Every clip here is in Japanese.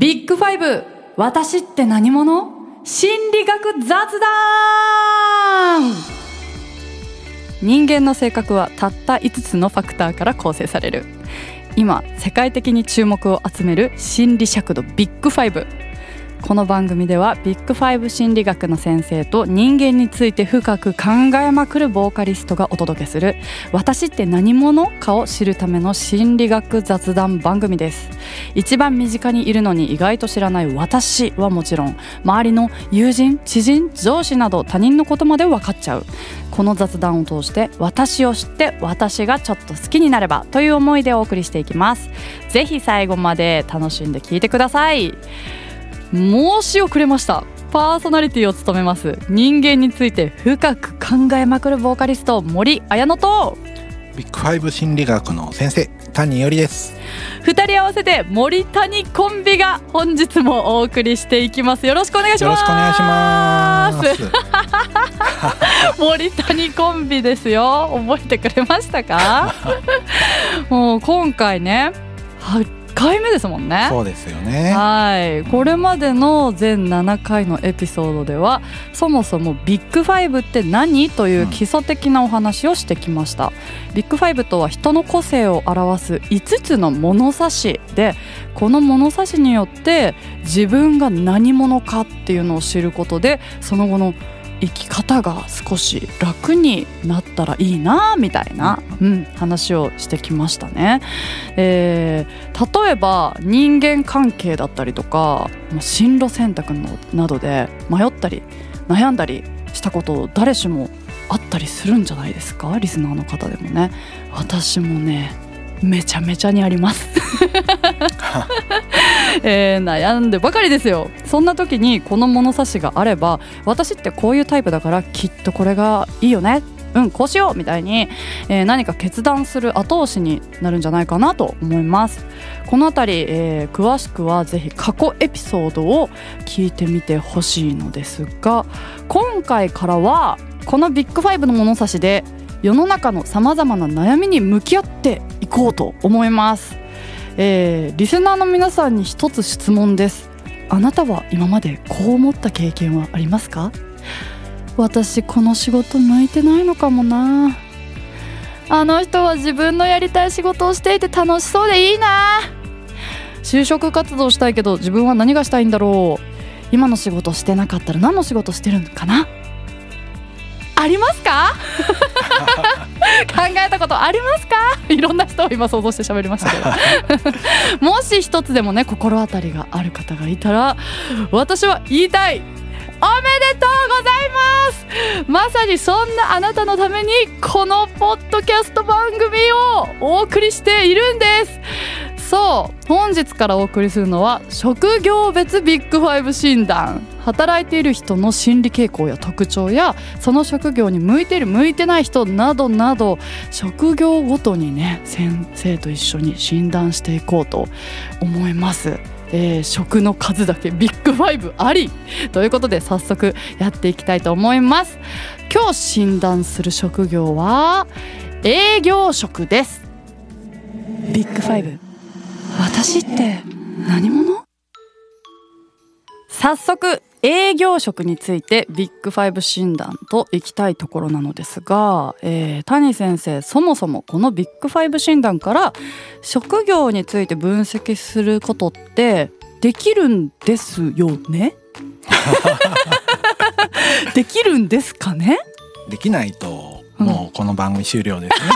ビッグファイブ私って何者？心理学雑談。人間の性格はたった5つのファクターから構成される。今世界的に注目を集める心理尺度ビッグファイブ。この番組ではビッグファイブ心理学の先生と人間について深く考えまくるボーカリストがお届けする私って何者かを知るための心理学雑談番組です。一番身近にいるのに意外と知らない私はもちろん周りの友人知人上司など他人のことまで分かっちゃう。この雑談を通して私を知って私がちょっと好きになればという思いでお送りしていきます。ぜひ最後まで楽しんで聞いてください。申し遅れました。パーソナリティを務めます。人間について深く考えまくるボーカリスト森彩乃と。ビッグファイブ心理学の先生谷よりです。二人合わせて森谷コンビが本日もお送りしていきます。よろしくお願いします。よろしくお願いします。森谷コンビですよ。覚えてくれましたか？もう今回ね回目ですもんね。そうですよね。はい。これまでの全7回のエピソードではそもそもビッグファイブって何という基礎的なお話をしてきました、うん、ビッグファイブとは人の個性を表す5つの物差しでこの物差しによって自分が何者かっていうのを知ることでその後の生き方が少し楽になったらいいなみたいな、うん、話をしてきましたね、えー、例えば人間関係だったりとか進路選択のなどで迷ったり悩んだりしたこと誰しもあったりするんじゃないですか？リスナーの方でもね。私もねめちゃめちゃにあります。えー、悩んでばかりですよ。そんな時にこの物差しがあれば私ってこういうタイプだからきっとこれがいいよね。うんこうしようみたいに、えー、何か決断する後押しになるんじゃないかなと思います。この辺り、えー、詳しくはぜひ過去エピソードを聞いてみてほしいのですが今回からはこのビッグファイブの物差しで世の中のさまざまな悩みに向き合っていこうと思います、えー、リスナーの皆さんに一つ質問です。あなたは今までこう思った経験はありますか？私この仕事向いてないのかもな。あの人は自分のやりたい仕事をしていて楽しそうでいいな。就職活動したいけど自分は何がしたいんだろう。今の仕事してなかったら何の仕事してるのかな？ありますか？考えたことありますか？いろんな人を今想像して喋りましたけど。もし一つでもね心当たりがある方がいたら私は言いたい。おめでとうございます！まさにそんなあなたのためにこのポッドキャスト番組をお送りしているんです。そう本日からお送りするのは職業別ビッグファイブ診断。働いている人の心理傾向や特徴やその職業に向いている向いてない人などなど職業ごとにね先生と一緒に診断していこうと思います。えー、職の数だけビッグファイブあり。ということで早速やっていきたいと思います。今日診断する職業は営業職です。ビッグファイブ。私って何者？早速営業職についてビッグファイブ診断といきたいところなのですが、えー、谷先生そもそもこのビッグファイブ診断から職業について分析することってできるんですよね？できるんですかね？できないともうこの番組終了ですね、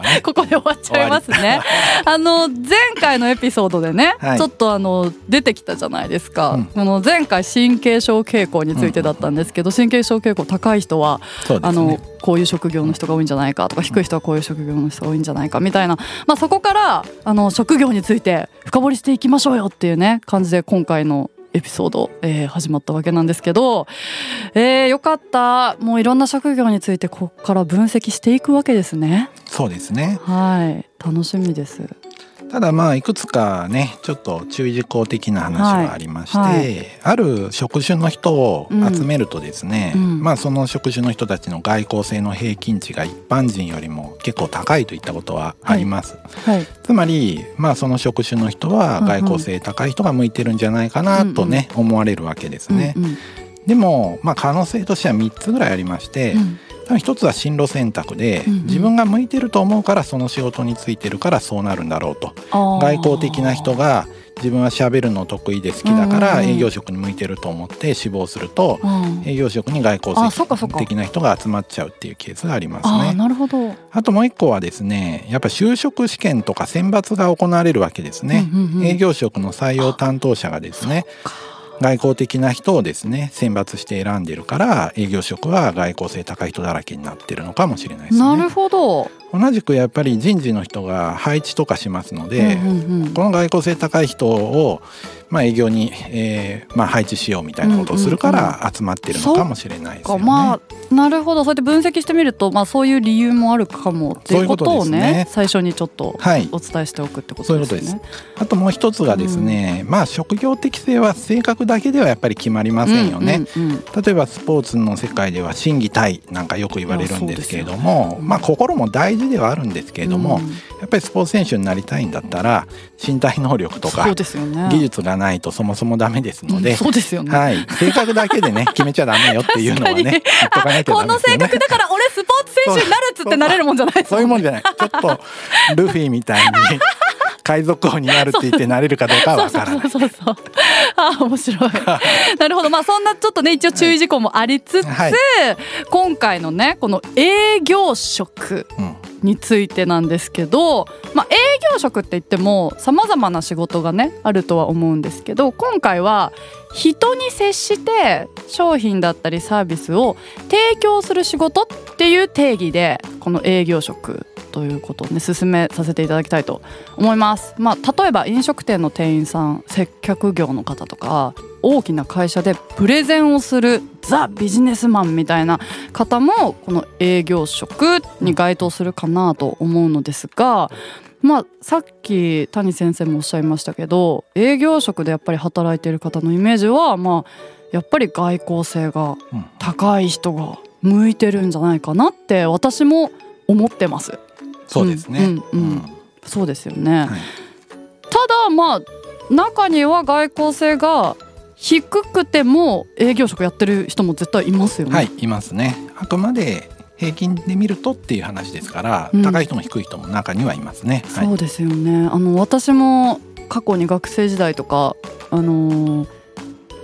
ね、ここで終わっちゃいますね。あの前回のエピソードでね、はい、ちょっとあの出てきたじゃないですか。うん、この前回神経症傾向についてだったんですけど、神経症傾向高い人は、ね、あのこういう職業の人が多いんじゃないかとか低い人はこういう職業の人が多いんじゃないかみたいな、まあそこからあの職業について深掘りしていきましょうよっていうね感じで今回のエピソード、えー、始まったわけなんですけど、えー、よかった。もういろんな職業についてここから分析していくわけですね。そうですね。はい。楽しみですただまあいくつかねちょっと注意事項的な話はありまして、はい。はい。ある職種の人を集めるとですね、うん。まあその職種の人たちの外交性の平均値が一般人よりも結構高いといったことはあります。はい。つまりまあその職種の人はうんうん。外交性高い人が向いてるんじゃないかなとね、思われるわけですね。うんうん。でもまあ可能性としては3つぐらいありまして、うん多分一つは進路選択で、うんうん。自分が向いてると思うからその仕事についてるからそうなるんだろうと。外交的な人が自分は喋るの得意で好きだから営業職に向いてると思って志望するとうん。営業職に外交的な人が集まっちゃうっていうケースがありますね。なるほど、あともう一個はですねやっぱ就職試験とか選抜が行われるわけですね。営業職の採用担当者がですね外交的な人をですね選抜して選んでるから営業職は外交性高い人だらけになってるのかもしれないですねなる。ほど、同じくやっぱり人事の人が配置とかしますので、うんうんうん。この外交性高い人を、まあ、営業に、えーまあ、配置しようみたいなことをするから集まってるのかもしれないですよね。まあなるほど。そうやって分析してみると、まあ、そういう理由もあるかもっていうことをねね。最初にちょっとはいお伝えしておくってこそういうこととです。ね。あともう一つがですね、まあ職業適性は性格だけではやっぱり決まりませんよね。うんうんうん例えばスポーツの世界では心技体なんかよく言われるんですけれども、まあ心も大事ではあるんですけれども、うん。やっぱりスポーツ選手になりたいんだったら身体能力とか技術がないとそもそもダメですので、うんそうですよね、はい、性格だけでね 決めちゃダメよっていうのはね言っとかないとこの性ダメですよね。格だから俺スポーツ選手になるっつってなれるもんじゃないですそういうもんじゃない。ちょっとルフィみたいに海賊王になるって言ってなれるかどうかはわからないそうそうそう。あー面白い。なるほど。まあそんなちょっとね一応注意事項もありつつ、はい。今回のねこの営業職。うんについてなんですけど、まあ、営業職って言ってもさまざまな仕事がねあるとは思うんですけど今回は人に接して商品だったりサービスを提供する仕事っていう定義でこの営業職ということをね進めさせていただきたいと思います。まあ、例えば飲食店の店員さん接客業の方とか大きな会社でプレゼンをするザ・ビジネスマンみたいな方もこの営業職に該当するかなと思うのですが、まあ、さっき谷先生もおっしゃいましたけど営業職でやっぱり働いている方のイメージは、まあ、やっぱり外交性がうん高い人が向いてるんじゃないかなって私も思ってます。そうですね。うんうんうんそうですよね、はいただまあ中には外交性が低くても営業職やってる人も絶対いますよね。はい、いますね。あくまで平均で見るとっていう話ですから、うん高い人も低い人も中にはいますね。はいそうですよねあの私も過去に学生時代とかあのー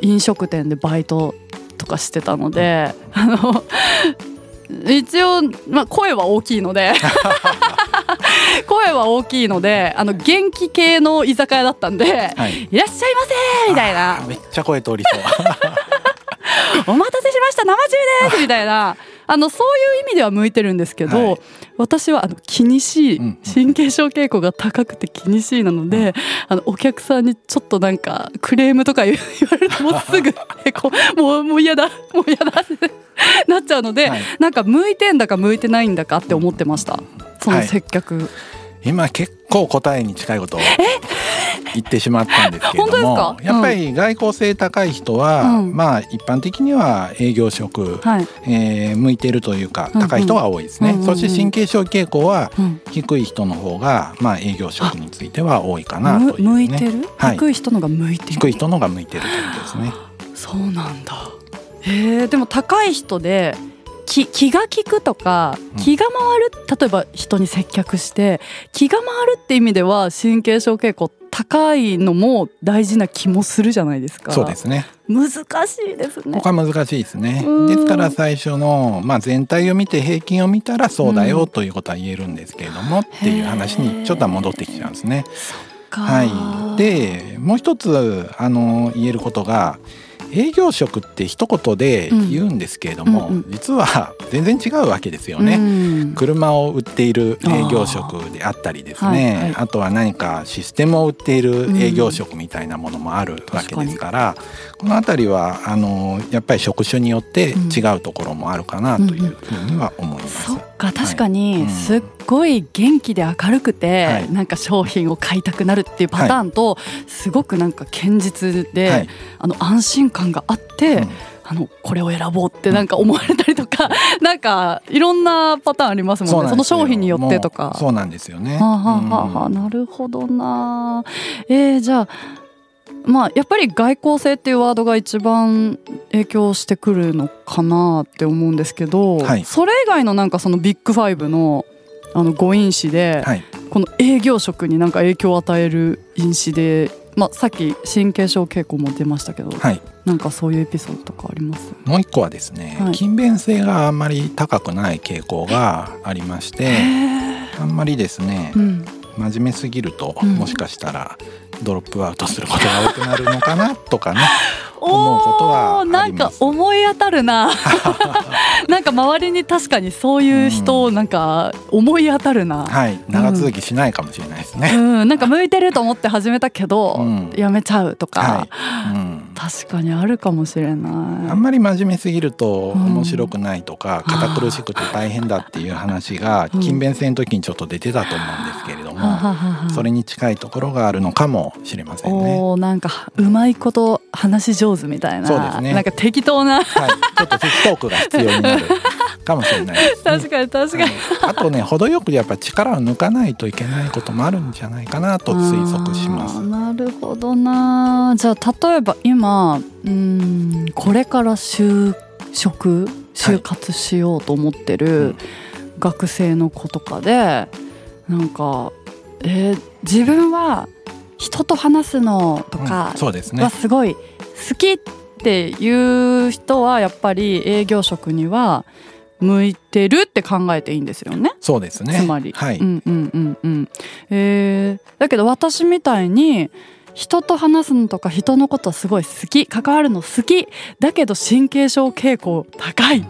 飲食店でバイトとかしてたので、あの一応、まあ、声は大きいので 声は大きいのであの元気系の居酒屋だったんではい。「いらっしゃいませ!」みたいなめっちゃ声通りそう。「お待たせしました生中です!」みたいなあのそういう意味では向いてるんですけど、はい。私はあの気にしいうん。うん神経症傾向が高くて気にしいなので、あのお客さんにちょっとなんかクレームとか言 われるともうすぐえこうもうもう嫌だもう嫌だって なっちゃうので、はい。なんか向いてんだか向いてないんだかって思ってました。その接客、今結構答えに近いことを言ってしまったんですけれどもか？やっぱり外交性高い人は、うん。まあ一般的には営業職、はい、えー向いてるというか高い人が多いですね、うんうんうん。そして神経症傾向はうん。低い人の方が、まあ、営業職については多いかなむという、ね、向いてる、はい。低い人のが向いてる？低い人のが向いてるということですね。そうなんだ。へえでも高い人で気気が利くとかうん。気が回る、例えば人に接客して気が回るって意味では神経症傾向高いのも大事な気もするじゃないですかそうですね。難しいですねここは難しいですねうん。ですから最初の、まあ、全体を見て平均を見たらそうだよということは言えるんですけれども、っていう話にちょっとは戻ってきちゃうんですね。かはい、でもう一つあの言えることが営業職って一言で言うんですけれども、うんうん。うん実は全然違うわけですよね。うん。車を売っている営業職であったりですね。はいはい。とは何かシステムを売っている営業職みたいなものもあるわけですから、この辺りはあのやっぱり職種によって違うところもあるかなというふうには思います。そっか確かはい。うん。にすっごい元気で明るくて、はい。なんか商品を買いたくなるっていうパターンと、すごくなんか堅実で、はい。あの安心感があって、うん。あのこれを選ぼうってなんか思われたりとか、なんかいろんなパターンありますもんね。その商品によってとか。そうなんですよね。はあ、はあはあなるほどな。えー、じゃあまあやっぱり外交性っていうワードが一番影響してくるのかなって思うんですけど、はい。それ以外のなんかそのビッグファイブのあの5因子で、はい、この営業職になんか影響を与える因子で、まあ、さっき神経症傾向も出ましたけど、はい、なんかそういうエピソードとかあります？もう一個はですね、はい。勤勉性があんまり高くない傾向がありましてあんまりですねうん、真面目すぎると、うん。もしかしたらドロップアウトすることが多くなるのかなとかね。思うことはなんか思い当たるな。なんか周りに確かにそういう人なんか思い当たるな、はい。長続きしないかもしれないですね、うん、なんか向いてると思って始めたけど、うん。やめちゃうとか、はい。うん。確かにあるかもしれない。あんまり真面目すぎるとうん。面白くないとか、堅苦しくて大変だっていう話がうん。勤勉性の時にちょっと出てたと思うんですけれども、それに近いところがあるのかもしれませんね。おなんかうまいこと話し上手みたいなそうですねなんか適当なはい、ちょっとフットークが必要になるかもしれないです、ね。確かに確かに、あとね程よくやっぱ力を抜かないといけないこともあるんじゃないかなと推測します。なるほどなじゃあ例えば今うんこれから就職就活しようと思ってる学生の子とかでなんか、えー自分は人と話すのとかはね。すごい好きっていう人はやっぱり営業職には向いてるって考えていいんですよね。そうですね。つまり、はい、うんうんうんうんえーだけど私みたいに人と話すのとか人のことすごい好き関わるの好きだけど神経症傾向高いっ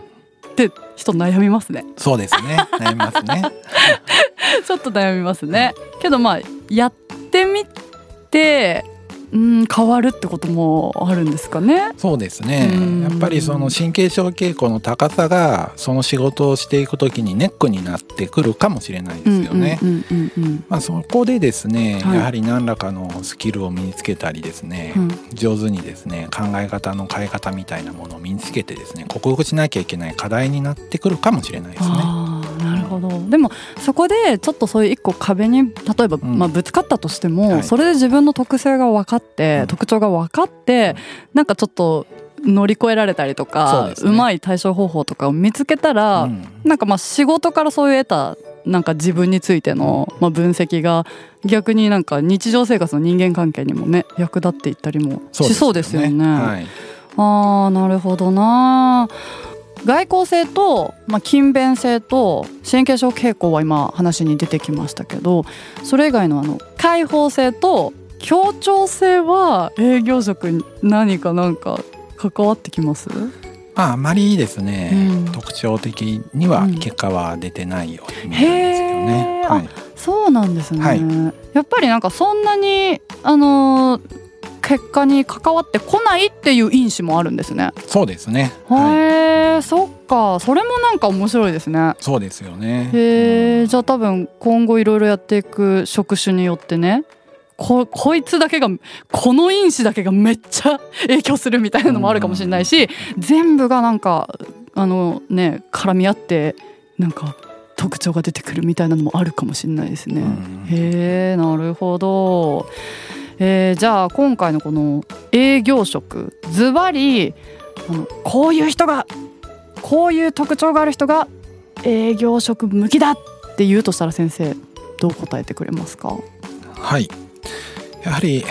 て人悩みますねそうですね。悩みますね。ちょっと悩みますねけどまあやってみてうん変わるってこともあるんですかねそうですねうん。やっぱりその神経症傾向の高さがその仕事をしていくときにネックになってくるかもしれないですよね。まあ、そこでですね、はいやはり何らかのスキルを身につけたりですね、うん上手にですね考え方の変え方みたいなものを身につけてですね克服しなきゃいけない課題になってくるかもしれないですね。ほど。でもそこでちょっとそういう一個壁に例えば、ん。まあ、ぶつかったとしても、はい。それで自分の特性が分かって、うん。特徴が分かってなんかちょっと乗り越えられたりとかうまい対処方法とかを見つけたら、うん。なんかまあ仕事からそういう得たなんか自分についての、まあ、分析が逆になんか日常生活の人間関係にもね役立っていったりもしそうですよね。はい、あーなるほどな外交性と、まあ、勤勉性と神経症傾向は今話に出てきましたけどそれ以外のあの開放性と協調性は営業職に何かなんか関わってきます？まああまりですね、うん。特徴的にはうん。結果は出てないように見えるんですけどね。へー。はい、そうなんですね、はい。やっぱりなんかそんなにあのー結果に関わってこないっていう因子もあるんですね。そうですね。はい、へえ、そっかそれもなんか面白いですね。そうですよね。へえ、うんじゃあ多分今後いろいろやっていく職種によってねここいつだけがこの因子だけがめっちゃ影響するみたいなのもあるかもしれないし全部がなんかあのね絡み合ってなんか特徴が出てくるみたいなのもあるかもしれないですね。うんへえなるほど。えーじゃあ今回のこの営業職ズバリこういう人がこういう特徴がある人が営業職向きだって言うとしたら先生どう答えてくれますか？はい。やはり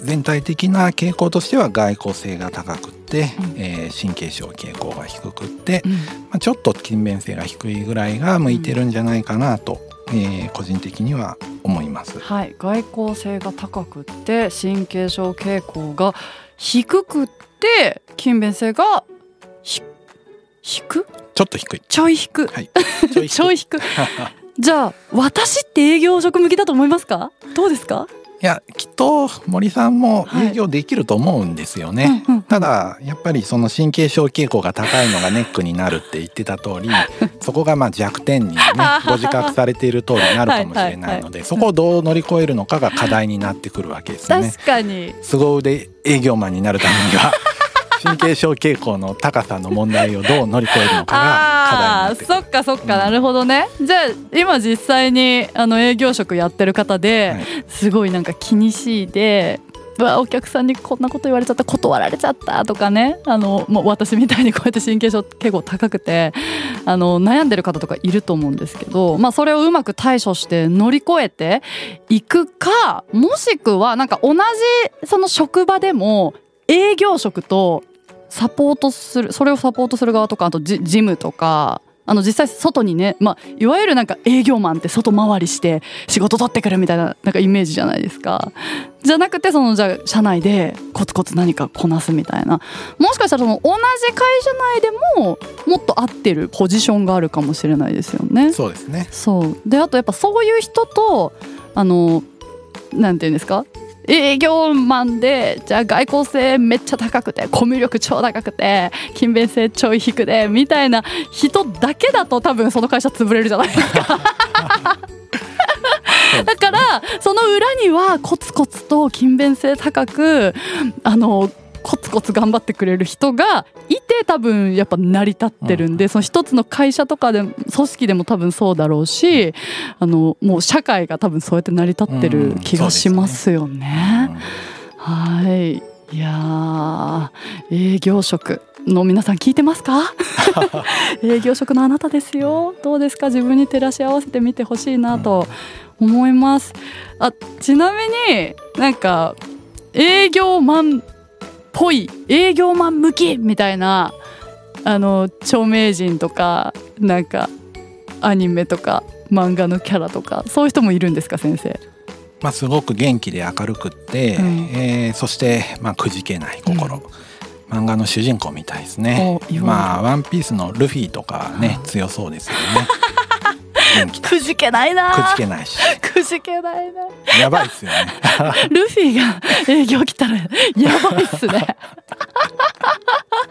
全体的な傾向としては外交性が高くって、うん。えー神経症傾向が低くって、うん。まあ、ちょっと勤勉性が低いぐらいが向いてるんじゃないかなと、えー個人的には思います。はい、外交性が高くって神経症傾向が低くって勤勉性がひ低？くちょっと低い。ちょい低。く、はい。ちょい低。じゃあ私って営業職向きだと思いますか？どうですか？いやきっと森さんも営業できると思うんですよね。うんうんただやっぱりその神経症傾向が高いのがネックになるって言ってた通り そこがまあ弱点にね ご自覚されている通りになるかもしれないのでそこをどう乗り越えるのかが課題になってくるわけですよね。確かに。凄腕営業マンになるためには神経症傾向の高さの問題をどう乗り越えるのかが課題に。そっかそっか、うん。なるほどね。じゃあ今実際にあの営業職やってる方で、はい。すごいなんか気にしいでうわお客さんにこんなこと言われちゃった断られちゃったとかね。あのもう私みたいにこうやって神経症傾向高くてあの悩んでる方とかいると思うんですけど、まあ、それをうまく対処して乗り越えていくかもしくはなんか同じその職場でも営業職とサポートするそれをサポートする側とかあとジジムとかあの実際外にね、まあ、いわゆるなんか営業マンって外回りして仕事取ってくるみたいななんかイメージじゃないですか。じゃなくてそのじゃあ社内でコツコツ何かこなすみたいなもしかしたらその同じ会社内でももっと合ってるポジションがあるかもしれないですよね。そうですね。そうであとやっぱそういう人とあのなんていうんですか？営業マンでじゃあ外交性めっちゃ高くてコミュ力超高くて勤勉性ちょい低でみたいな人だけだと多分その会社潰れるじゃないですか。だからその裏にはコツコツと勤勉性高くあのコツコツ頑張ってくれる人がいて多分やっぱ成り立ってるんで、その一つの会社とかで組織でも多分そうだろうしあのもう社会が多分そうやって成り立ってる気がしますよね。はい。いやー営業職の皆さん聞いてますか？営業職のあなたですよ。どうですか？自分に照らし合わせてみてほしいなと思います。あちなみになんか営業マンっぽい営業マン向きみたいなあの著名人とかなんかアニメとか漫画のキャラとかそういう人もいるんですか先生？まあ、すごく元気で明るくって、うん。えーそして、まあ、くじけない心、漫画の主人公みたいですね。まあワンピースのルフィとかね強そうですよねくじけないな。くじけないし。くじけないな。やばいですよね。ルフィが営業来たらやばいっすね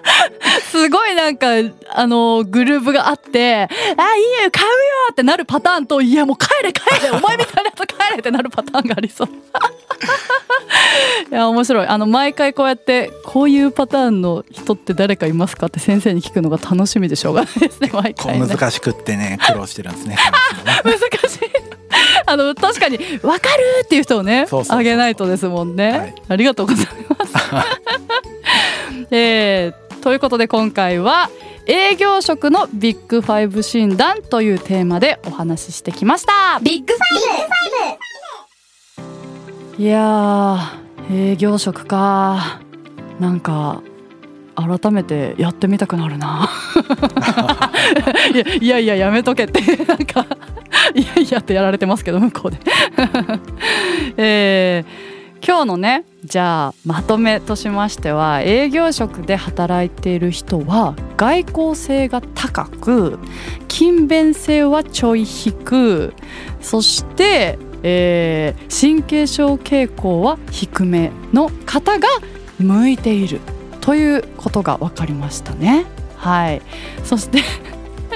すごいなんかあのグループがあって「あいいよ買うよ!」ってなるパターンと「いやもう帰れ帰れ お前みたいなやつ帰れ!」ってなるパターンがありそう いや面白いあの毎回こうやってこういうパターンの人って誰かいますかって先生に聞くのが楽しみでしょうがないですね毎こ回ねう難しくってね苦労してるんですね難しいあの確かに「分かる!」っていう人をねあげないとですもんね、はいありがとうございます、えーということで今回は営業職のビッグファイブ診断というテーマでお話ししてきました。ビッグファイブいや営業職か。なんか改めてやってみたくなるな。いやいやいややめとけって。なんかいやいやってやられてますけど向こうで、えー今日のねじゃあまとめとしましては営業職で働いている人は外交性が高く勤勉性はちょい低そして、えー神経症傾向は低めの方が向いているということが分かりましたね。はい、そして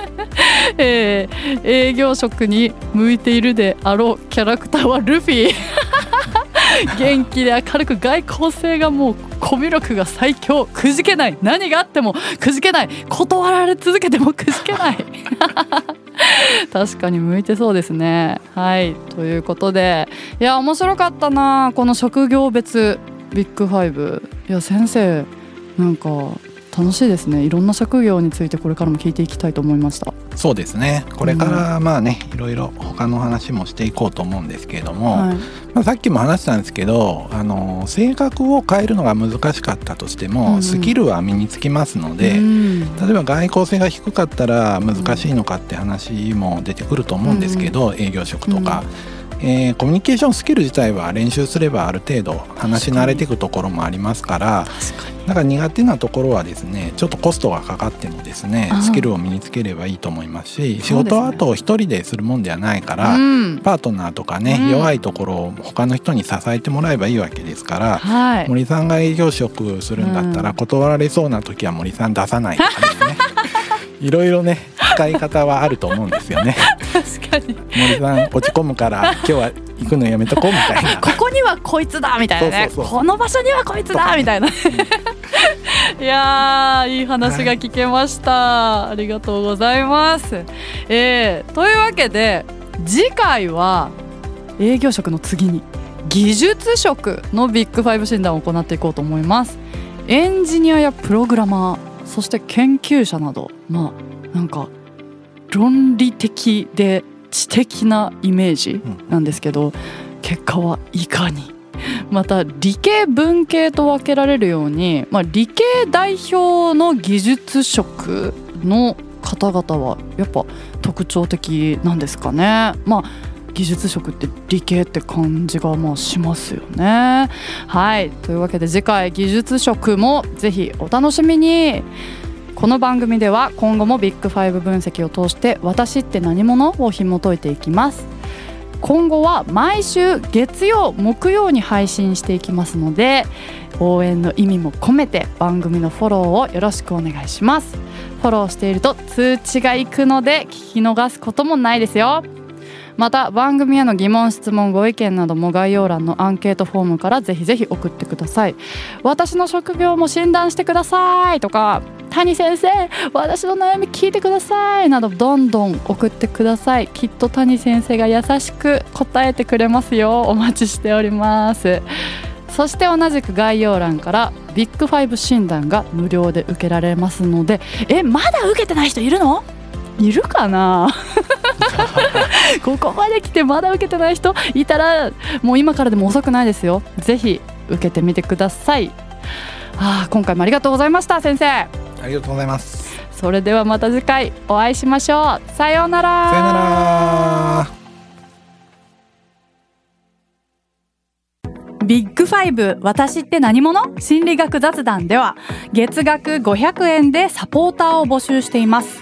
えー営業職に向いているであろうキャラクターはルフィ元気で明るく外交性がもうコミュ力が最強。くじけない。何があっても。くじけない。断られ続けてもくじけない。確かに向いてそうですね。はい。ということで。いや面白かったな。この職業別。ビッグファイブ。いや先生なんか楽しいですね。いろんな職業についてこれからも聞いていきたいと思いました。そうですね。これからまあねいろいろ他の話もしていこうと思うんですけれども、はい。まあ、さっきも話したんですけどあの性格を変えるのが難しかったとしても、うんうん。スキルは身につきますので、うん。例えば外交性が低かったら難しいのかって話も出てくると思うんですけど、営業職とか。えー、コミュニケーションスキル自体は練習すればある程度話し慣れていくところもありますからだから苦手なところはですねちょっとコストがかかってもですねスキルを身につければいいと思いますし仕事はあと一人でするもんではないから、ね、パートナーとかね、うん、弱いところを他の人に支えてもらえばいいわけですから、はい、森さんが営業職するんだったら断られそうな時は森さん出さないとかですね。いろいろね使い方はあると思うんですよね。確かに。森さん落ち込むから今日は行くのやめとこうみたいな。ここにはこいつだみたいなね。この場所にはこいつだみたいな。いやいい話が聞けました、はい、ありがとうございます、えー、というわけで次回は営業職の次に技術職のビッグファイブ診断を行っていこうと思います。エンジニアやプログラマーそして研究者などまあなんか論理的で知的なイメージなんですけど、うん、結果はいかに？また理系文系と分けられるように、まあ、理系代表の技術職の方々はやっぱ特徴的なんですかね。まあ技術職って理系って感じがまあしますよね。はいというわけで次回技術職もぜひお楽しみに。この番組では今後もビッグファイブ分析を通して私って何者を紐解いていきます。今後は毎週月曜木曜に配信していきますので応援の意味も込めて番組のフォローをよろしくお願いします。フォローしていると通知が行くので聞き逃すこともないですよ。また番組への疑問質問ご意見なども概要欄のアンケートフォームからぜひぜひ送ってください。私の職業も診断してくださいとか谷先生私の悩み聞いてくださいなどどんどん送ってください。きっと谷先生が優しく答えてくれますよ。お待ちしております。そして同じく概要欄からビッグファイブ診断が無料で受けられますのでえまだ受けてない人いるの？いるかな？ここまで来てまだ受けてない人いたらもう今からでも遅くないですよ。ぜひ受けてみてください。あ今回もありがとうございました先生ありがとうございます。それではまた次回お会いしましょう。さようなら。さようなら。ビッグファイブ私って何者？心理学雑談では月額500円でサポーターを募集しています